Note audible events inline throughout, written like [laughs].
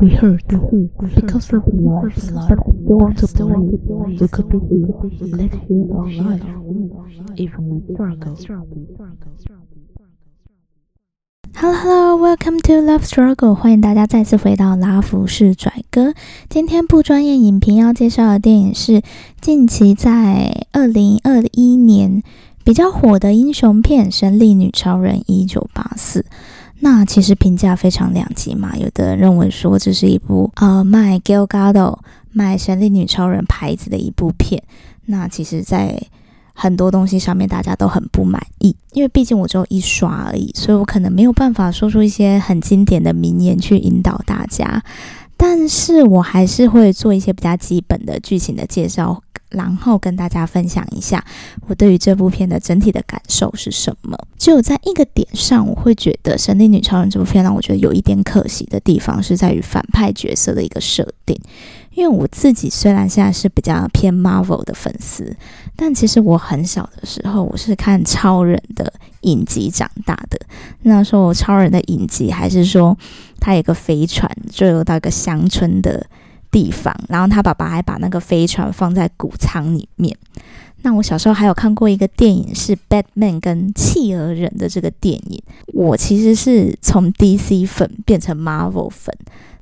We hurt because of love. They want to believe we could be here. Let's hear our life, even when struggle. Hello Hello, Welcome to Love Struggle，欢迎大家再次回到拉弗士拽哥。今天不专业影评要介绍的电影是近期在二零二一年比较火的英雄片《神力女超人一九八四》。那其实评价非常两极嘛，有的人认为说这是一部呃卖 Gal Gadot 卖神力女超人牌子的一部片。那其实，在很多东西上面大家都很不满意，因为毕竟我只有一刷而已，所以我可能没有办法说出一些很经典的名言去引导大家。但是我还是会做一些比较基本的剧情的介绍。然后跟大家分享一下我对于这部片的整体的感受是什么。就在一个点上，我会觉得《神力女超人》这部片让我觉得有一点可惜的地方是在于反派角色的一个设定。因为我自己虽然现在是比较偏 Marvel 的粉丝，但其实我很小的时候我是看超人的影集长大的。那时候超人的影集还是说他有个飞船坠落到一个乡村的。地方，然后他爸爸还把那个飞船放在谷仓里面。那我小时候还有看过一个电影，是 Batman 跟企鹅人的这个电影。我其实是从 DC 粉变成 Marvel 粉。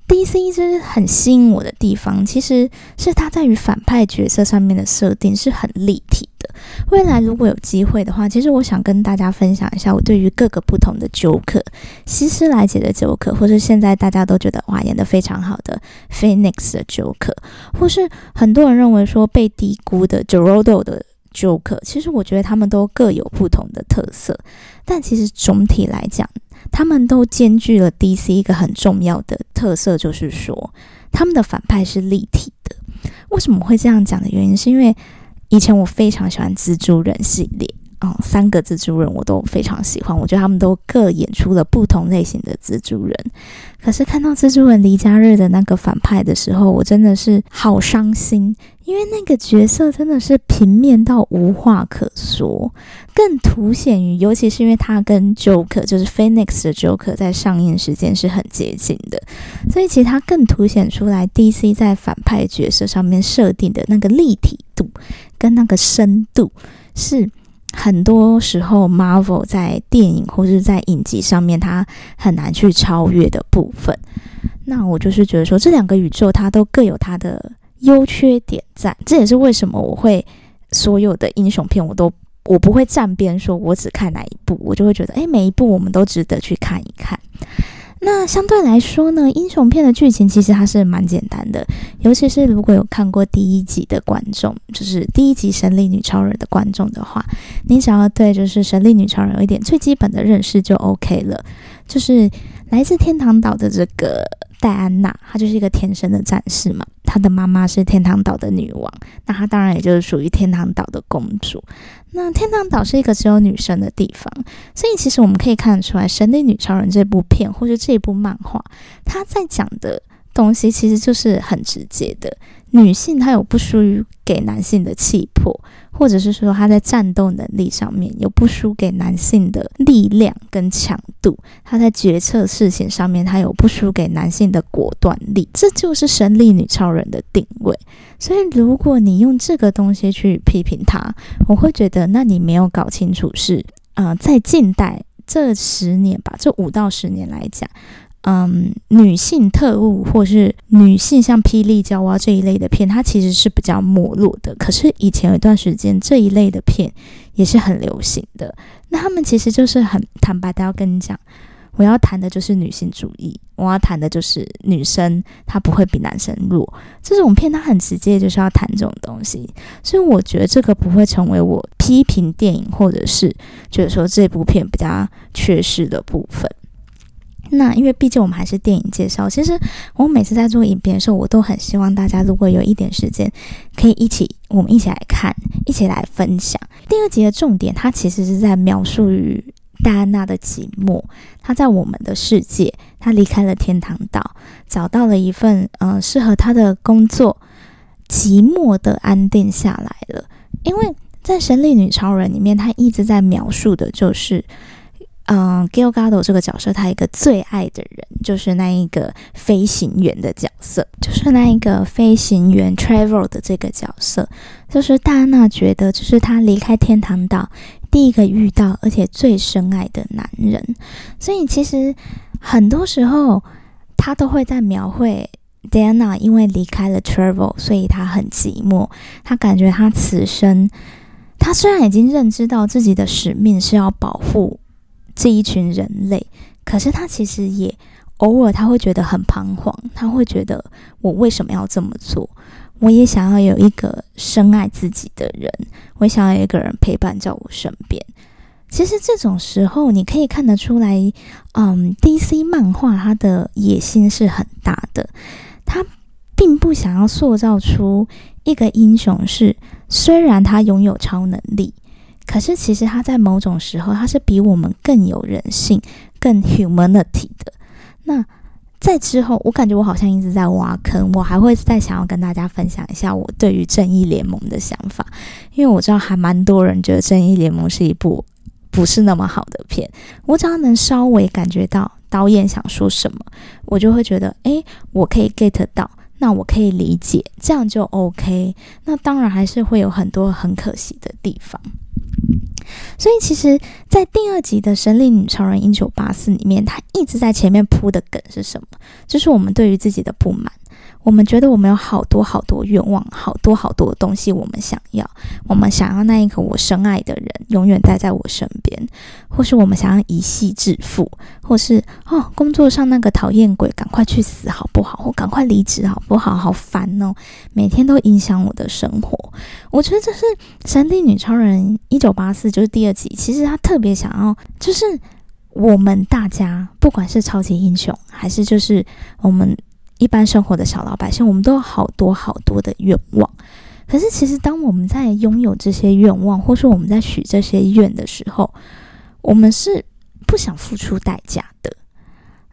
DC 就是很吸引我的地方，其实是它在于反派角色上面的设定是很立体。未来如果有机会的话，其实我想跟大家分享一下我对于各个不同的纠客西斯莱杰的纠客或是现在大家都觉得哇演的非常好的 Phoenix 的纠客或是很多人认为说被低估的 j o r o d o 的纠客其实我觉得他们都各有不同的特色，但其实总体来讲。他们都兼具了 DC 一个很重要的特色，就是说他们的反派是立体的。为什么会这样讲的原因，是因为以前我非常喜欢蜘蛛人系列。哦，三个蜘蛛人我都非常喜欢，我觉得他们都各演出了不同类型的蜘蛛人。可是看到蜘蛛人离家日的那个反派的时候，我真的是好伤心，因为那个角色真的是平面到无话可说，更凸显于，尤其是因为他跟 Joker，就是 Phoenix 的 Joker 在上映时间是很接近的，所以其实他更凸显出来 DC 在反派角色上面设定的那个立体度跟那个深度是。很多时候，Marvel 在电影或者在影集上面，它很难去超越的部分。那我就是觉得说，这两个宇宙它都各有它的优缺点在。这也是为什么我会所有的英雄片我都我不会站边，说我只看哪一部，我就会觉得，诶，每一部我们都值得去看一看。那相对来说呢，英雄片的剧情其实它是蛮简单的，尤其是如果有看过第一集的观众，就是第一集《神力女超人》的观众的话，你只要对就是《神力女超人》有一点最基本的认识就 OK 了。就是来自天堂岛的这个戴安娜，她就是一个天生的战士嘛，她的妈妈是天堂岛的女王，那她当然也就是属于天堂岛的公主。那天堂岛是一个只有女生的地方，所以其实我们可以看得出来，《神力女超人》这部片或者这部漫画，它在讲的东西其实就是很直接的，女性她有不输于给男性的气魄，或者是说她在战斗能力上面有不输给男性的力量跟强度，她在决策事情上面她有不输给男性的果断力，这就是神力女超人的定位。所以，如果你用这个东西去批评他，我会觉得，那你没有搞清楚是，呃，在近代这十年吧，这五到十年来讲，嗯，女性特务或是女性像霹雳娇娃这一类的片，它其实是比较没落的。可是以前有一段时间，这一类的片也是很流行的。那他们其实就是很坦白的要跟你讲。我要谈的就是女性主义，我要谈的就是女生她不会比男生弱。这种片它很直接，就是要谈这种东西，所以我觉得这个不会成为我批评电影或者是觉得说这部片比较缺失的部分。那因为毕竟我们还是电影介绍，其实我每次在做影片的时候，我都很希望大家如果有一点时间，可以一起我们一起来看，一起来分享。第二集的重点，它其实是在描述于。戴安娜的寂寞，她在我们的世界，她离开了天堂岛，找到了一份嗯适合她的工作，寂寞的安定下来了。因为在《神力女超人》里面，她一直在描述的就是，嗯 g i l g a d o 这个角色，他一个最爱的人就是那一个飞行员的角色，就是那一个飞行员 Travel 的这个角色，就是戴安娜觉得，就是他离开天堂岛第一个遇到而且最深爱的男人，所以其实很多时候他都会在描绘。Diana 因为离开了 Travel，所以他很寂寞。他感觉他此生，他虽然已经认知到自己的使命是要保护这一群人类，可是他其实也偶尔他会觉得很彷徨。他会觉得我为什么要这么做？我也想要有一个深爱自己的人，我想要有一个人陪伴在我身边。其实这种时候，你可以看得出来，嗯，DC 漫画它的野心是很大的。他并不想要塑造出一个英雄是，虽然他拥有超能力，可是其实他在某种时候他是比我们更有人性、更 humanity 的。那在之后，我感觉我好像一直在挖坑，我还会再想要跟大家分享一下我对于正义联盟的想法，因为我知道还蛮多人觉得正义联盟是一部不是那么好的片，我只要能稍微感觉到。导演想说什么，我就会觉得，诶，我可以 get 到，那我可以理解，这样就 OK。那当然还是会有很多很可惜的地方。所以其实，在第二集的《神力女超人一九八四》里面，她一直在前面铺的梗是什么？就是我们对于自己的不满。我们觉得我们有好多好多愿望，好多好多东西我们想要。我们想要那一个我深爱的人永远待在我身边，或是我们想要一夕致富，或是哦工作上那个讨厌鬼赶快去死好不好？或赶快离职好不好？好烦哦，每天都影响我的生活。我觉得这是《神力女超人一九八四》就是第二集，其实他特别想要，就是我们大家不管是超级英雄，还是就是我们。一般生活的小老百姓，我们都有好多好多的愿望。可是，其实当我们在拥有这些愿望，或是我们在许这些愿的时候，我们是不想付出代价的。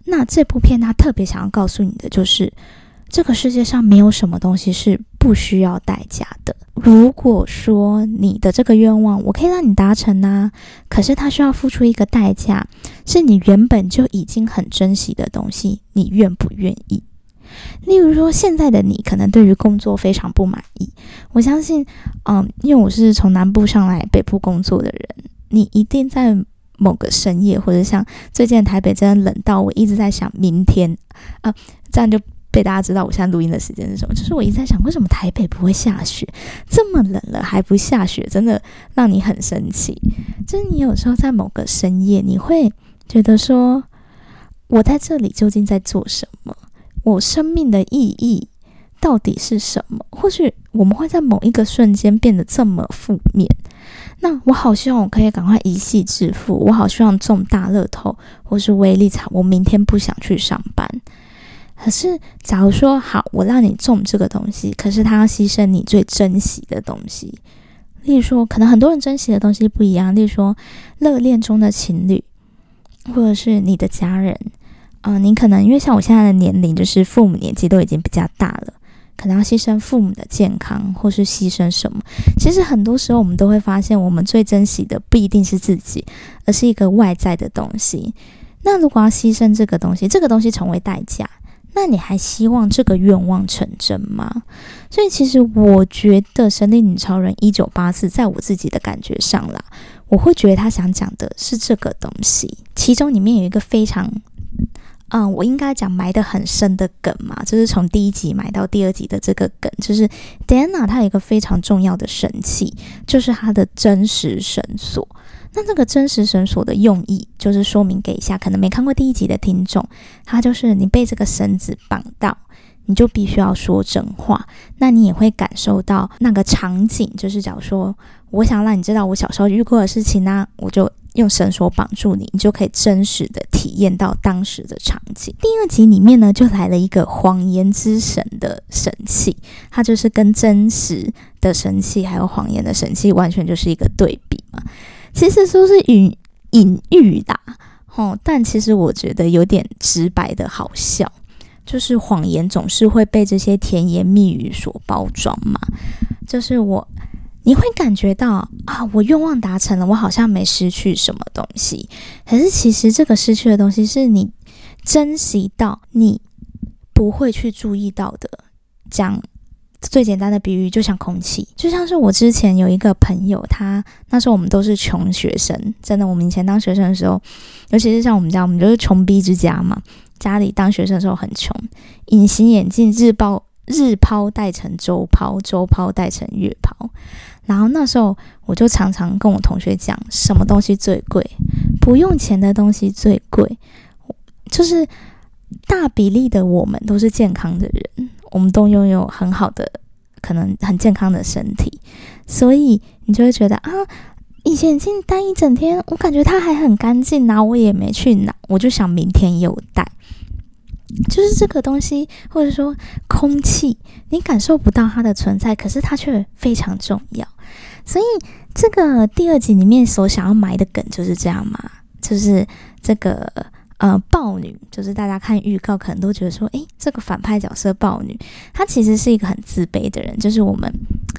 那这部片它特别想要告诉你的，就是这个世界上没有什么东西是不需要代价的。如果说你的这个愿望我可以让你达成啊，可是它需要付出一个代价，是你原本就已经很珍惜的东西，你愿不愿意？例如说，现在的你可能对于工作非常不满意。我相信，嗯，因为我是从南部上来北部工作的人，你一定在某个深夜，或者像最近台北真的冷到我一直在想明天啊，这样就被大家知道我现在录音的时间是什么。就是我一直在想，为什么台北不会下雪？这么冷了还不下雪，真的让你很生气。就是你有时候在某个深夜，你会觉得说，我在这里究竟在做什么？我生命的意义到底是什么？或许我们会在某一个瞬间变得这么负面。那我好希望我可以赶快一夕致富，我好希望中大乐透或是威力彩，我明天不想去上班。可是，假如说好，我让你中这个东西，可是他要牺牲你最珍惜的东西。例如说，可能很多人珍惜的东西不一样。例如说，热恋中的情侣，或者是你的家人。嗯，你可能因为像我现在的年龄，就是父母年纪都已经比较大了，可能要牺牲父母的健康，或是牺牲什么。其实很多时候，我们都会发现，我们最珍惜的不一定是自己，而是一个外在的东西。那如果要牺牲这个东西，这个东西成为代价，那你还希望这个愿望成真吗？所以，其实我觉得《神力女超人一九八四》在我自己的感觉上啦，我会觉得他想讲的是这个东西，其中里面有一个非常。嗯，我应该讲埋得很深的梗嘛，就是从第一集埋到第二集的这个梗，就是 Dana 他有一个非常重要的神器，就是他的真实绳索。那这个真实绳索的用意，就是说明给一下可能没看过第一集的听众，它就是你被这个绳子绑到，你就必须要说真话，那你也会感受到那个场景，就是假如说我想让你知道我小时候遇过的事情呢，我就。用绳索绑住你，你就可以真实的体验到当时的场景。第二集里面呢，就来了一个谎言之神的神器，它就是跟真实的神器还有谎言的神器完全就是一个对比嘛。其实说是隐隐喻的，哦，但其实我觉得有点直白的好笑，就是谎言总是会被这些甜言蜜语所包装嘛。就是我。你会感觉到啊，我愿望达成了，我好像没失去什么东西。可是其实这个失去的东西，是你珍惜到你不会去注意到的。讲最简单的比喻，就像空气，就像是我之前有一个朋友，他那时候我们都是穷学生，真的，我们以前当学生的时候，尤其是像我们家，我们就是穷逼之家嘛，家里当学生的时候很穷，隐形眼镜日报日抛戴成周抛，周抛戴成月抛。然后那时候我就常常跟我同学讲，什么东西最贵？不用钱的东西最贵。就是大比例的我们都是健康的人，我们都拥有很好的，可能很健康的身体，所以你就会觉得啊，以前眼镜戴一整天，我感觉它还很干净啊，我也没去拿，我就想明天又戴。就是这个东西，或者说空气，你感受不到它的存在，可是它却非常重要。所以这个第二集里面所想要埋的梗就是这样嘛，就是这个。呃，豹女就是大家看预告可能都觉得说，诶，这个反派角色豹女，她其实是一个很自卑的人。就是我们，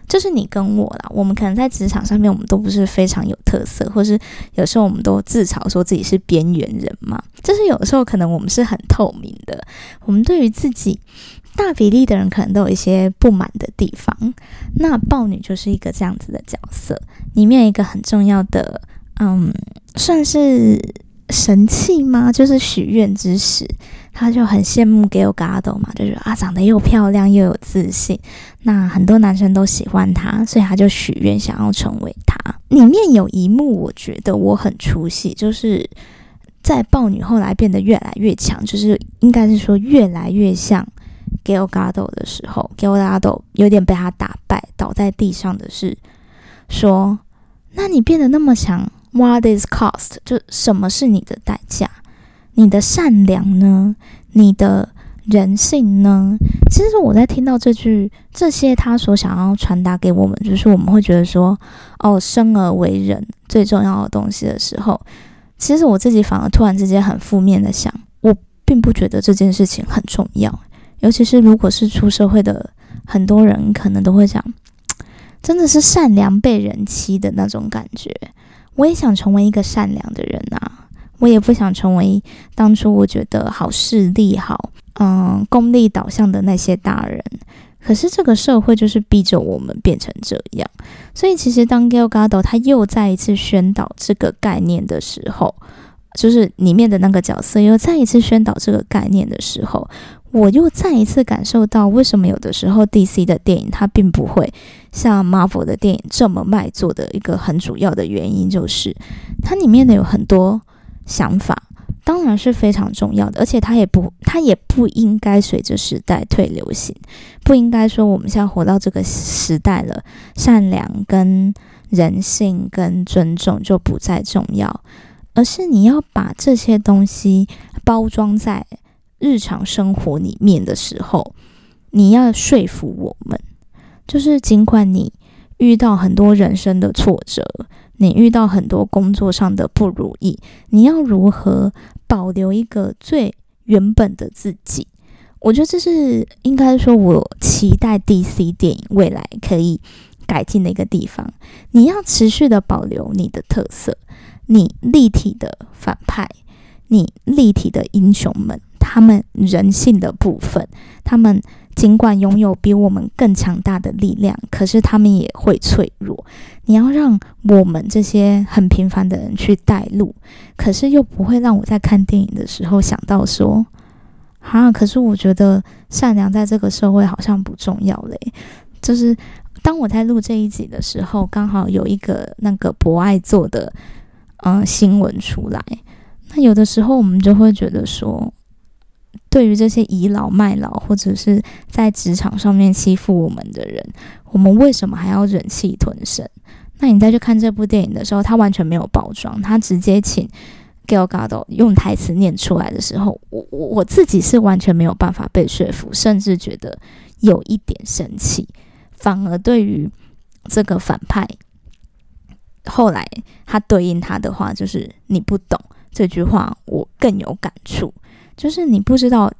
就是你跟我啦，我们可能在职场上面，我们都不是非常有特色，或是有时候我们都自嘲说自己是边缘人嘛。就是有时候可能我们是很透明的，我们对于自己大比例的人可能都有一些不满的地方。那豹女就是一个这样子的角色，里面一个很重要的，嗯，算是。神器吗？就是许愿之时，他就很羡慕 Gail g a d o 嘛，就是啊，长得又漂亮又有自信，那很多男生都喜欢他，所以他就许愿想要成为他。里面有一幕，我觉得我很出戏，就是在豹女后来变得越来越强，就是应该是说越来越像 Gail Gadot 的时候，Gail Gadot 有点被他打败，倒在地上的是说，那你变得那么强？What is cost？就什么是你的代价？你的善良呢？你的人性呢？其实我在听到这句这些他所想要传达给我们，就是我们会觉得说，哦，生而为人最重要的东西的时候，其实我自己反而突然之间很负面的想，我并不觉得这件事情很重要。尤其是如果是出社会的很多人，可能都会讲，[tsk] 真的是善良被人欺的那种感觉。我也想成为一个善良的人啊！我也不想成为当初我觉得好势利、好嗯功利导向的那些大人。可是这个社会就是逼着我们变成这样。所以其实当 Gail Gado 他又再一次宣导这个概念的时候，就是里面的那个角色又再一次宣导这个概念的时候。我又再一次感受到，为什么有的时候 DC 的电影它并不会像 Marvel 的电影这么卖座的一个很主要的原因，就是它里面的有很多想法，当然是非常重要的，而且它也不，它也不应该随着时代退流行，不应该说我们现在活到这个时代了，善良跟人性跟尊重就不再重要，而是你要把这些东西包装在。日常生活里面的时候，你要说服我们，就是尽管你遇到很多人生的挫折，你遇到很多工作上的不如意，你要如何保留一个最原本的自己？我觉得这是应该说，我期待 DC 电影未来可以改进的一个地方。你要持续的保留你的特色，你立体的反派，你立体的英雄们。他们人性的部分，他们尽管拥有比我们更强大的力量，可是他们也会脆弱。你要让我们这些很平凡的人去带路，可是又不会让我在看电影的时候想到说，啊，可是我觉得善良在这个社会好像不重要嘞。就是当我在录这一集的时候，刚好有一个那个博爱做的嗯新闻出来，那有的时候我们就会觉得说。对于这些倚老卖老或者是在职场上面欺负我们的人，我们为什么还要忍气吞声？那你再去看这部电影的时候，他完全没有包装，他直接请 Gal Gadot 用台词念出来的时候，我我我自己是完全没有办法被说服，甚至觉得有一点生气。反而对于这个反派，后来他对应他的话就是“你不懂”这句话，我更有感触。就是你不知道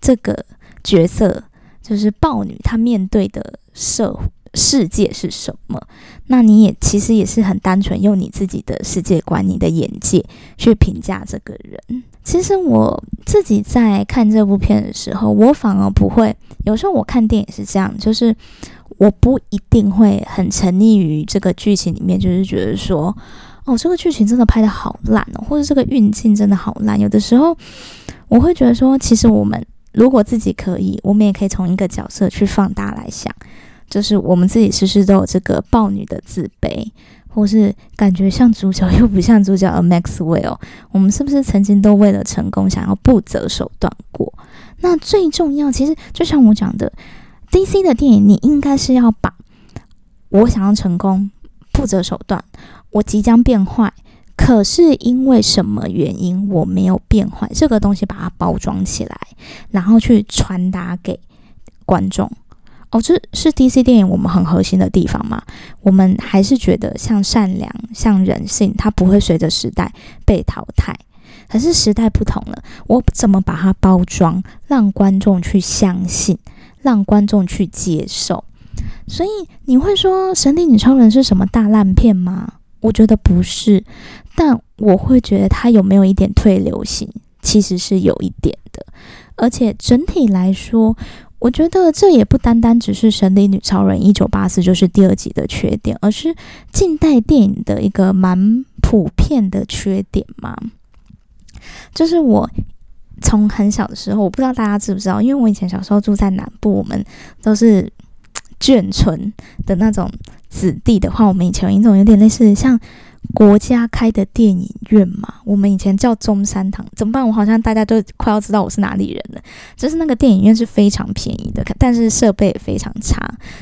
这个角色，就是豹女，她面对的社世界是什么？那你也其实也是很单纯，用你自己的世界观、你的眼界去评价这个人。其实我自己在看这部片的时候，我反而不会。有时候我看电影是这样，就是我不一定会很沉溺于这个剧情里面，就是觉得说，哦，这个剧情真的拍的好烂哦，或者这个运镜真的好烂。有的时候我会觉得说，其实我们如果自己可以，我们也可以从一个角色去放大来想。就是我们自己时时都有这个豹女的自卑，或是感觉像主角又不像主角 [laughs] 的 Maxwell，我们是不是曾经都为了成功想要不择手段过？那最重要，其实就像我讲的，DC 的电影，你应该是要把我想要成功不择手段，我即将变坏，可是因为什么原因我没有变坏，这个东西把它包装起来，然后去传达给观众。哦，这是 DC 电影我们很核心的地方嘛？我们还是觉得像善良、像人性，它不会随着时代被淘汰。可是时代不同了，我怎么把它包装，让观众去相信，让观众去接受？所以你会说《神力女超人》是什么大烂片吗？我觉得不是，但我会觉得它有没有一点退流行，其实是有一点的，而且整体来说。我觉得这也不单单只是《神力女超人》一九八四就是第二集的缺点，而是近代电影的一个蛮普遍的缺点嘛。就是我从很小的时候，我不知道大家知不知道，因为我以前小时候住在南部，我们都是眷村的那种子弟的话，我们以前有一种有点类似像。国家开的电影院嘛，我们以前叫中山堂，怎么办？我好像大家都快要知道我是哪里人了。就是那个电影院是非常便宜的，但是设备也非常差。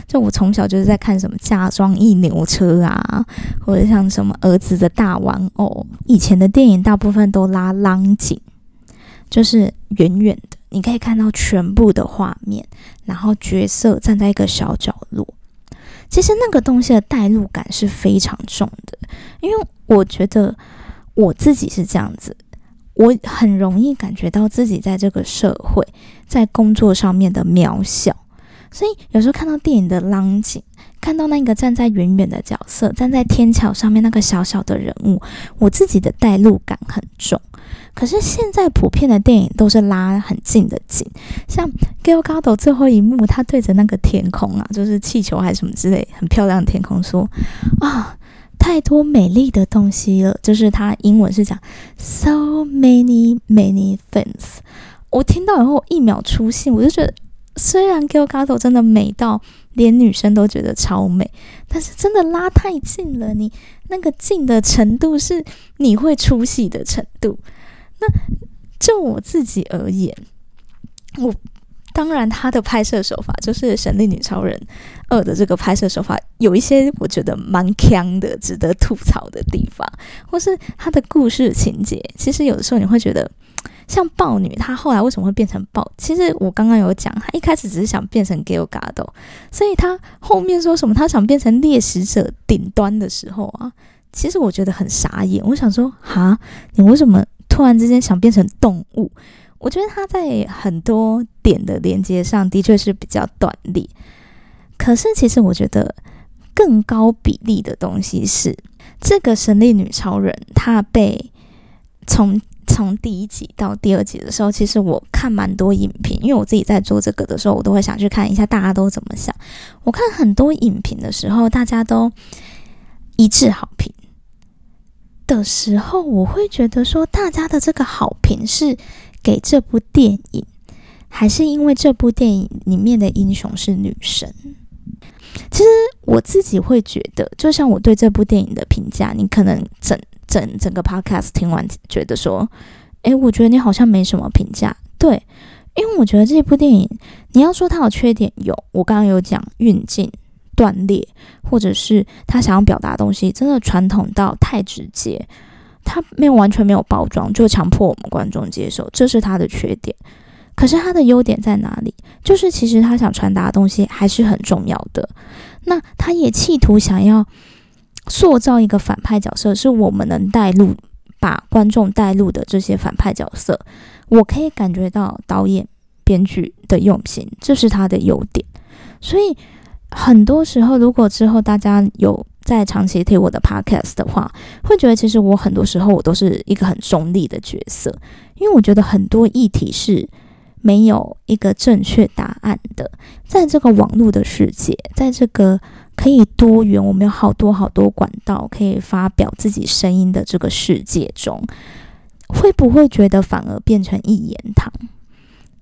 就我从小就是在看什么嫁妆一牛车啊，或者像什么儿子的大玩偶。以前的电影大部分都拉浪景，就是远远的，你可以看到全部的画面，然后角色站在一个小角落。其实那个东西的代入感是非常重的，因为我觉得我自己是这样子，我很容易感觉到自己在这个社会、在工作上面的渺小，所以有时候看到电影的浪景，看到那个站在远远的角色，站在天桥上面那个小小的人物，我自己的代入感很重。可是现在普遍的电影都是拉很近的景，像《GILGADO》最后一幕，他对着那个天空啊，就是气球还是什么之类，很漂亮的天空，说：“啊，太多美丽的东西了。”就是他英文是讲 “so many many things”。我听到以后一秒出戏，我就觉得，虽然《Gal g a t o》真的美到连女生都觉得超美，但是真的拉太近了，你那个近的程度是你会出戏的程度。那就我自己而言，我当然他的拍摄手法就是《神力女超人二》的这个拍摄手法，有一些我觉得蛮强的，值得吐槽的地方，或是他的故事情节，其实有的时候你会觉得，像豹女，她后来为什么会变成豹？其实我刚刚有讲，她一开始只是想变成 g a l Gadot，所以她后面说什么她想变成猎食者顶端的时候啊，其实我觉得很傻眼。我想说，哈，你为什么？突然之间想变成动物，我觉得她在很多点的连接上的确是比较断裂。可是，其实我觉得更高比例的东西是这个神力女超人，她被从从第一集到第二集的时候，其实我看蛮多影评，因为我自己在做这个的时候，我都会想去看一下大家都怎么想。我看很多影评的时候，大家都一致好评。的时候，我会觉得说，大家的这个好评是给这部电影，还是因为这部电影里面的英雄是女神？其实我自己会觉得，就像我对这部电影的评价，你可能整整整个 podcast 听完，觉得说，诶，我觉得你好像没什么评价。对，因为我觉得这部电影，你要说它有缺点，有，我刚刚有讲运镜。断裂，或者是他想要表达的东西真的传统到太直接，他没有完全没有包装，就强迫我们观众接受，这是他的缺点。可是他的优点在哪里？就是其实他想传达的东西还是很重要的。那他也企图想要塑造一个反派角色，是我们能带入、把观众带入的这些反派角色。我可以感觉到导演、编剧的用心，这是他的优点。所以。很多时候，如果之后大家有在长期听我的 podcast 的话，会觉得其实我很多时候我都是一个很中立的角色，因为我觉得很多议题是没有一个正确答案的。在这个网络的世界，在这个可以多元，我们有好多好多管道可以发表自己声音的这个世界中，会不会觉得反而变成一言堂？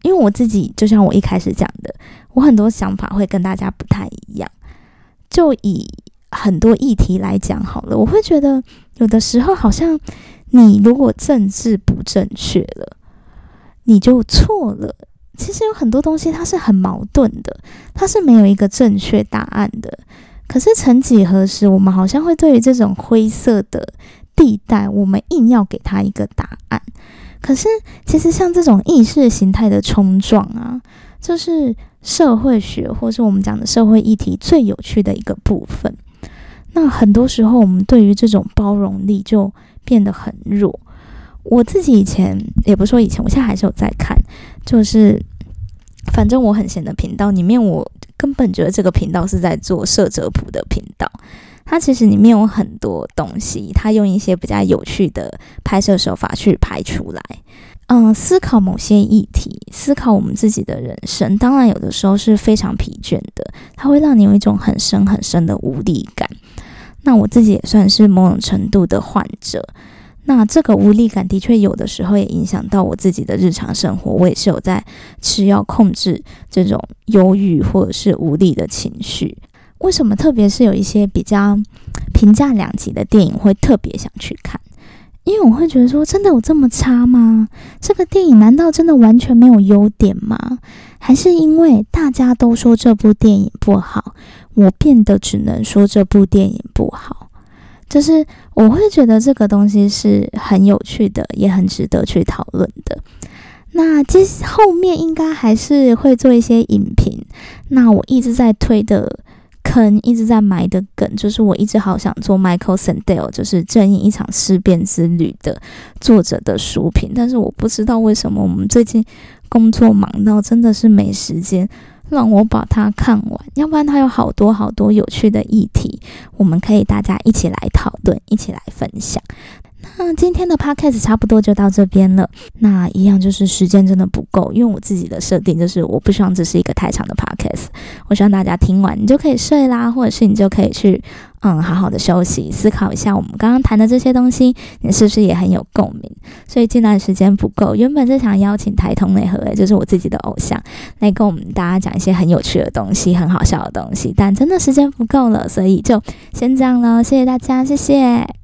因为我自己就像我一开始讲的，我很多想法会跟大家不太一样，就以。很多议题来讲好了，我会觉得有的时候好像你如果政治不正确了，你就错了。其实有很多东西它是很矛盾的，它是没有一个正确答案的。可是曾几何时，我们好像会对于这种灰色的地带，我们硬要给它一个答案。可是其实像这种意识形态的冲撞啊，就是社会学或是我们讲的社会议题最有趣的一个部分。那很多时候，我们对于这种包容力就变得很弱。我自己以前也不说以前，我现在还是有在看，就是反正我很闲的频道里面，我根本觉得这个频道是在做摄者谱的频道。它其实里面有很多东西，它用一些比较有趣的拍摄手法去拍出来。嗯，思考某些议题，思考我们自己的人生，当然有的时候是非常疲倦的，它会让你有一种很深很深的无力感。那我自己也算是某种程度的患者，那这个无力感的确有的时候也影响到我自己的日常生活，我也是有在吃药控制这种忧郁或者是无力的情绪。为什么？特别是有一些比较评价两极的电影，会特别想去看。因为我会觉得说，真的有这么差吗？这个电影难道真的完全没有优点吗？还是因为大家都说这部电影不好，我变得只能说这部电影不好？就是我会觉得这个东西是很有趣的，也很值得去讨论的。那接后面应该还是会做一些影评。那我一直在推的。坑一直在埋的梗，就是我一直好想做 Michael Sandel，就是《正义一场思辨之旅》的作者的书评，但是我不知道为什么我们最近工作忙到真的是没时间让我把它看完，要不然它有好多好多有趣的议题，我们可以大家一起来讨论，一起来分享。那今天的 podcast 差不多就到这边了。那一样就是时间真的不够，因为我自己的设定就是我不希望这是一个太长的 podcast，我希望大家听完你就可以睡啦，或者是你就可以去嗯好好的休息，思考一下我们刚刚谈的这些东西，你是不是也很有共鸣？所以近段时间不够，原本是想邀请台通内核，诶，就是我自己的偶像，来跟我们大家讲一些很有趣的东西，很好笑的东西，但真的时间不够了，所以就先这样了，谢谢大家，谢谢。